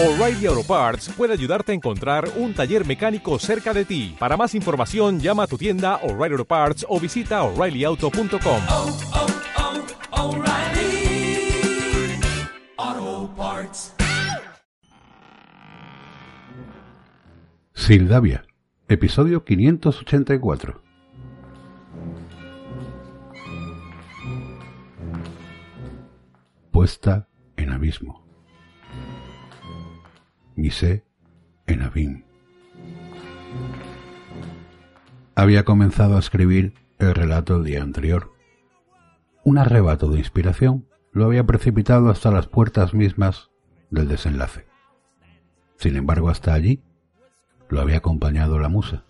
O'Reilly Auto Parts puede ayudarte a encontrar un taller mecánico cerca de ti. Para más información, llama a tu tienda O'Reilly Auto Parts o visita oreillyauto.com. oh, oh, O'Reilly Auto Parts. Sildavia, episodio 584. Puesta en abismo. Misé en Abim. Había comenzado a escribir el relato el día anterior. Un arrebato de inspiración lo había precipitado hasta las puertas mismas del desenlace. Sin embargo, hasta allí lo había acompañado la musa.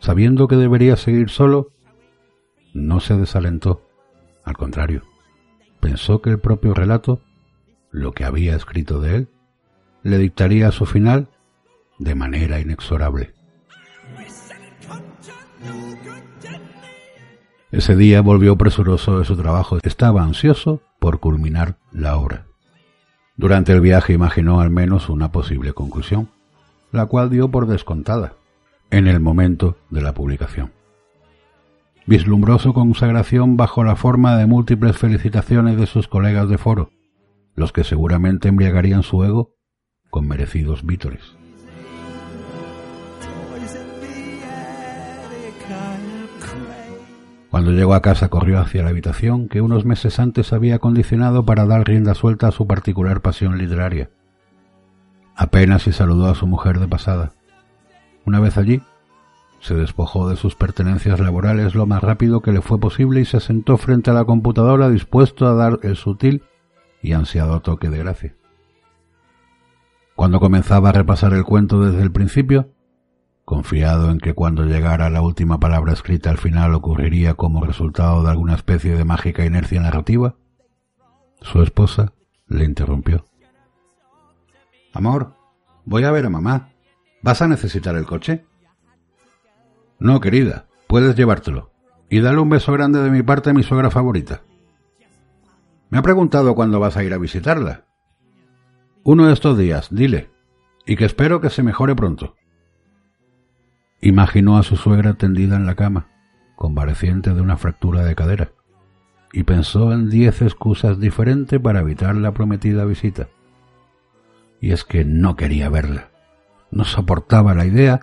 Sabiendo que debería seguir solo, no se desalentó. Al contrario, pensó que el propio relato, lo que había escrito de él, le dictaría su final de manera inexorable. Ese día volvió presuroso de su trabajo. Estaba ansioso por culminar la obra. Durante el viaje imaginó al menos una posible conclusión, la cual dio por descontada en el momento de la publicación. Vislumbró su consagración bajo la forma de múltiples felicitaciones de sus colegas de foro, los que seguramente embriagarían su ego con merecidos vítores. Cuando llegó a casa corrió hacia la habitación que unos meses antes había acondicionado para dar rienda suelta a su particular pasión literaria. Apenas si saludó a su mujer de pasada. Una vez allí, se despojó de sus pertenencias laborales lo más rápido que le fue posible y se sentó frente a la computadora dispuesto a dar el sutil y ansiado toque de gracia. Cuando comenzaba a repasar el cuento desde el principio, confiado en que cuando llegara la última palabra escrita al final ocurriría como resultado de alguna especie de mágica inercia narrativa, su esposa le interrumpió. Amor, voy a ver a mamá. ¿Vas a necesitar el coche? No, querida, puedes llevártelo. Y dale un beso grande de mi parte a mi suegra favorita. Me ha preguntado cuándo vas a ir a visitarla. Uno de estos días, dile. Y que espero que se mejore pronto. Imaginó a su suegra tendida en la cama, convaleciente de una fractura de cadera, y pensó en diez excusas diferentes para evitar la prometida visita. Y es que no quería verla. No soportaba la idea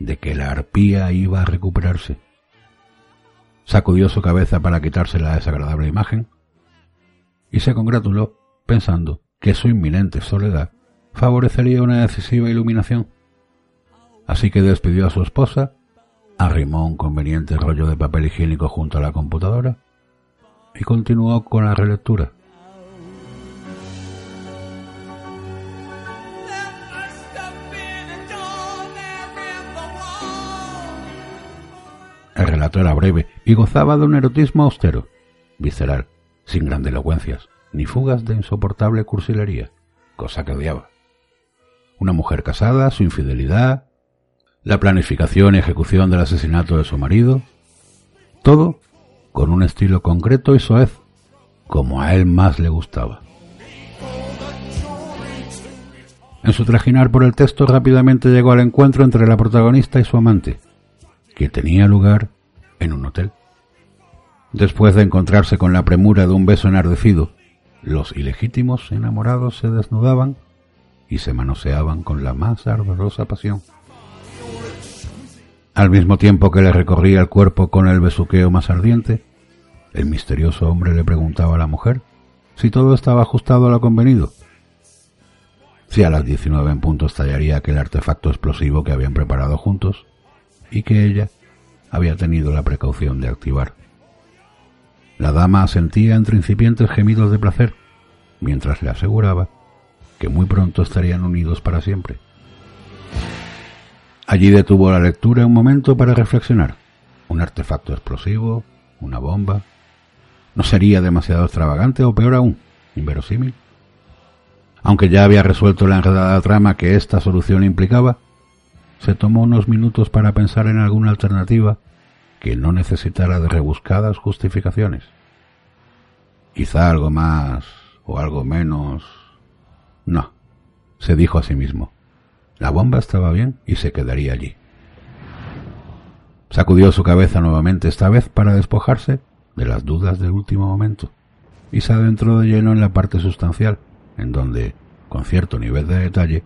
de que la arpía iba a recuperarse. Sacudió su cabeza para quitarse la desagradable imagen y se congratuló pensando que su inminente soledad favorecería una decisiva iluminación. Así que despidió a su esposa, arrimó un conveniente rollo de papel higiénico junto a la computadora y continuó con la relectura. El relato era breve y gozaba de un erotismo austero, visceral, sin grandilocuencias, ni fugas de insoportable cursilería, cosa que odiaba. Una mujer casada, su infidelidad, la planificación y ejecución del asesinato de su marido, todo con un estilo concreto y soez, como a él más le gustaba. En su trajinar por el texto rápidamente llegó al encuentro entre la protagonista y su amante, que tenía lugar en un hotel. Después de encontrarse con la premura de un beso enardecido, los ilegítimos enamorados se desnudaban y se manoseaban con la más ardorosa pasión. Al mismo tiempo que le recorría el cuerpo con el besuqueo más ardiente, el misterioso hombre le preguntaba a la mujer si todo estaba ajustado a lo convenido. Si a las 19 en punto estallaría aquel artefacto explosivo que habían preparado juntos y que ella había tenido la precaución de activar. La dama asentía entre incipientes gemidos de placer, mientras le aseguraba que muy pronto estarían unidos para siempre. Allí detuvo la lectura un momento para reflexionar. Un artefacto explosivo, una bomba. ¿No sería demasiado extravagante o peor aún, inverosímil? Aunque ya había resuelto la enredada trama que esta solución implicaba, se tomó unos minutos para pensar en alguna alternativa que no necesitara de rebuscadas justificaciones. Quizá algo más o algo menos. No, se dijo a sí mismo. La bomba estaba bien y se quedaría allí. Sacudió su cabeza nuevamente esta vez para despojarse de las dudas del último momento y se adentró de lleno en la parte sustancial, en donde, con cierto nivel de detalle,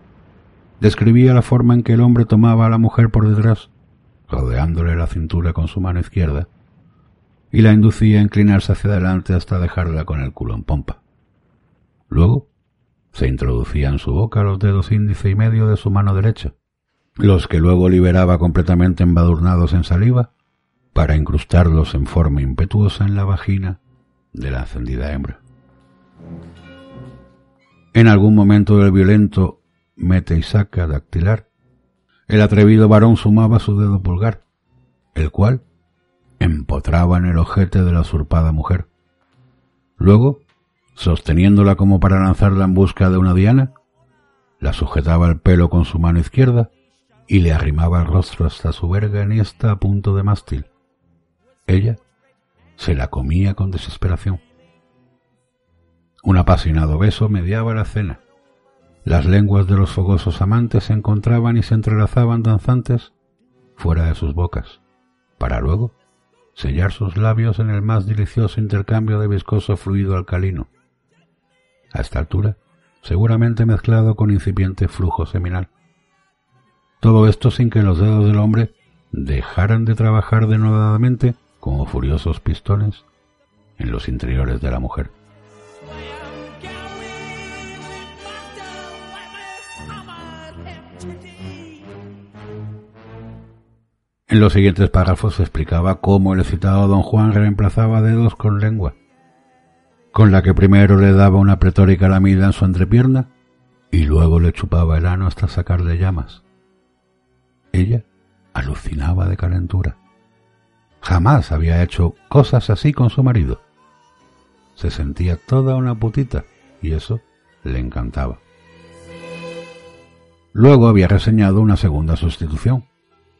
describía la forma en que el hombre tomaba a la mujer por detrás, rodeándole la cintura con su mano izquierda, y la inducía a inclinarse hacia adelante hasta dejarla con el culo en pompa. Luego se introducía en su boca los dedos índice y medio de su mano derecha, los que luego liberaba completamente embadurnados en saliva, para incrustarlos en forma impetuosa en la vagina de la encendida hembra. En algún momento del violento mete y saca dactilar, el atrevido varón sumaba su dedo pulgar, el cual empotraba en el ojete de la usurpada mujer. Luego, sosteniéndola como para lanzarla en busca de una diana, la sujetaba el pelo con su mano izquierda y le arrimaba el rostro hasta su verga esta a punto de mástil. Ella se la comía con desesperación. Un apasionado beso mediaba la cena. Las lenguas de los fogosos amantes se encontraban y se entrelazaban danzantes fuera de sus bocas, para luego sellar sus labios en el más delicioso intercambio de viscoso fluido alcalino. A esta altura, seguramente mezclado con incipiente flujo seminal. Todo esto sin que los dedos del hombre dejaran de trabajar denodadamente como furiosos pistones en los interiores de la mujer. En los siguientes párrafos se explicaba cómo el excitado don Juan reemplazaba dedos con lengua, con la que primero le daba una pretórica lamida en su entrepierna y luego le chupaba el ano hasta sacarle llamas. Ella alucinaba de calentura. Jamás había hecho cosas así con su marido. Se sentía toda una putita y eso le encantaba. Luego había reseñado una segunda sustitución.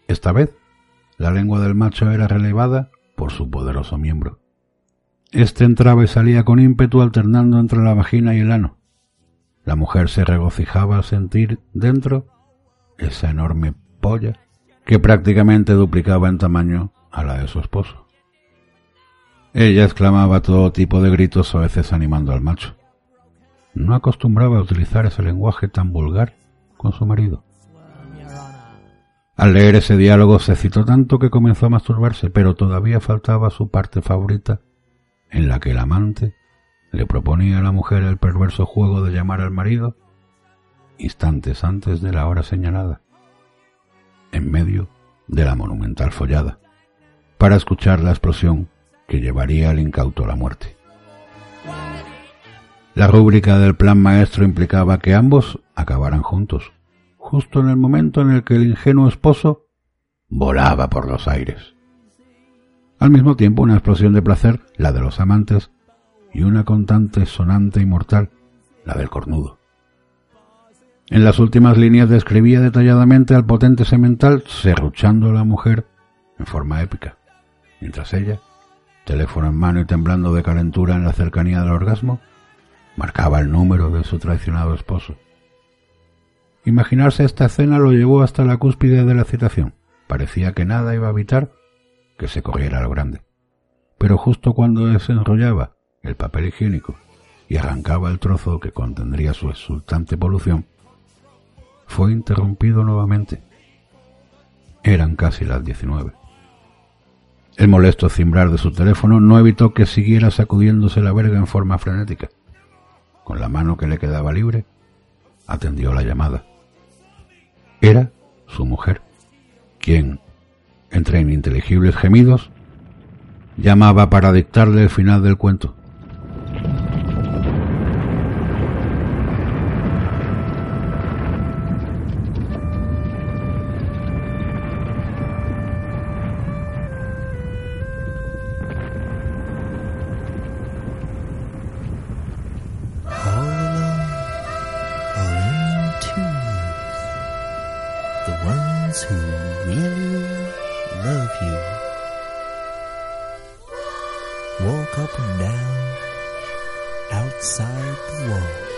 Esta vez la lengua del macho era relevada por su poderoso miembro. Este entraba y salía con ímpetu alternando entre la vagina y el ano. La mujer se regocijaba al sentir dentro esa enorme polla que prácticamente duplicaba en tamaño a la de su esposo. Ella exclamaba todo tipo de gritos a veces animando al macho. No acostumbraba a utilizar ese lenguaje tan vulgar con su marido. Al leer ese diálogo se excitó tanto que comenzó a masturbarse, pero todavía faltaba su parte favorita, en la que el amante le proponía a la mujer el perverso juego de llamar al marido instantes antes de la hora señalada, en medio de la monumental follada, para escuchar la explosión que llevaría al incauto a la muerte. La rúbrica del plan maestro implicaba que ambos acabaran juntos, justo en el momento en el que el ingenuo esposo volaba por los aires. Al mismo tiempo una explosión de placer, la de los amantes, y una contante, sonante y mortal, la del cornudo. En las últimas líneas describía detalladamente al potente semental serruchando a la mujer en forma épica, mientras ella, teléfono en mano y temblando de calentura en la cercanía del orgasmo, marcaba el número de su traicionado esposo. Imaginarse esta escena lo llevó hasta la cúspide de la excitación. Parecía que nada iba a evitar que se corriera lo grande. Pero justo cuando desenrollaba el papel higiénico y arrancaba el trozo que contendría su exultante polución, fue interrumpido nuevamente. Eran casi las diecinueve. El molesto cimbrar de su teléfono no evitó que siguiera sacudiéndose la verga en forma frenética. Con la mano que le quedaba libre, atendió la llamada. Era su mujer, quien, entre ininteligibles gemidos, llamaba para dictarle el final del cuento. ones who really love you. Walk up and down outside the wall.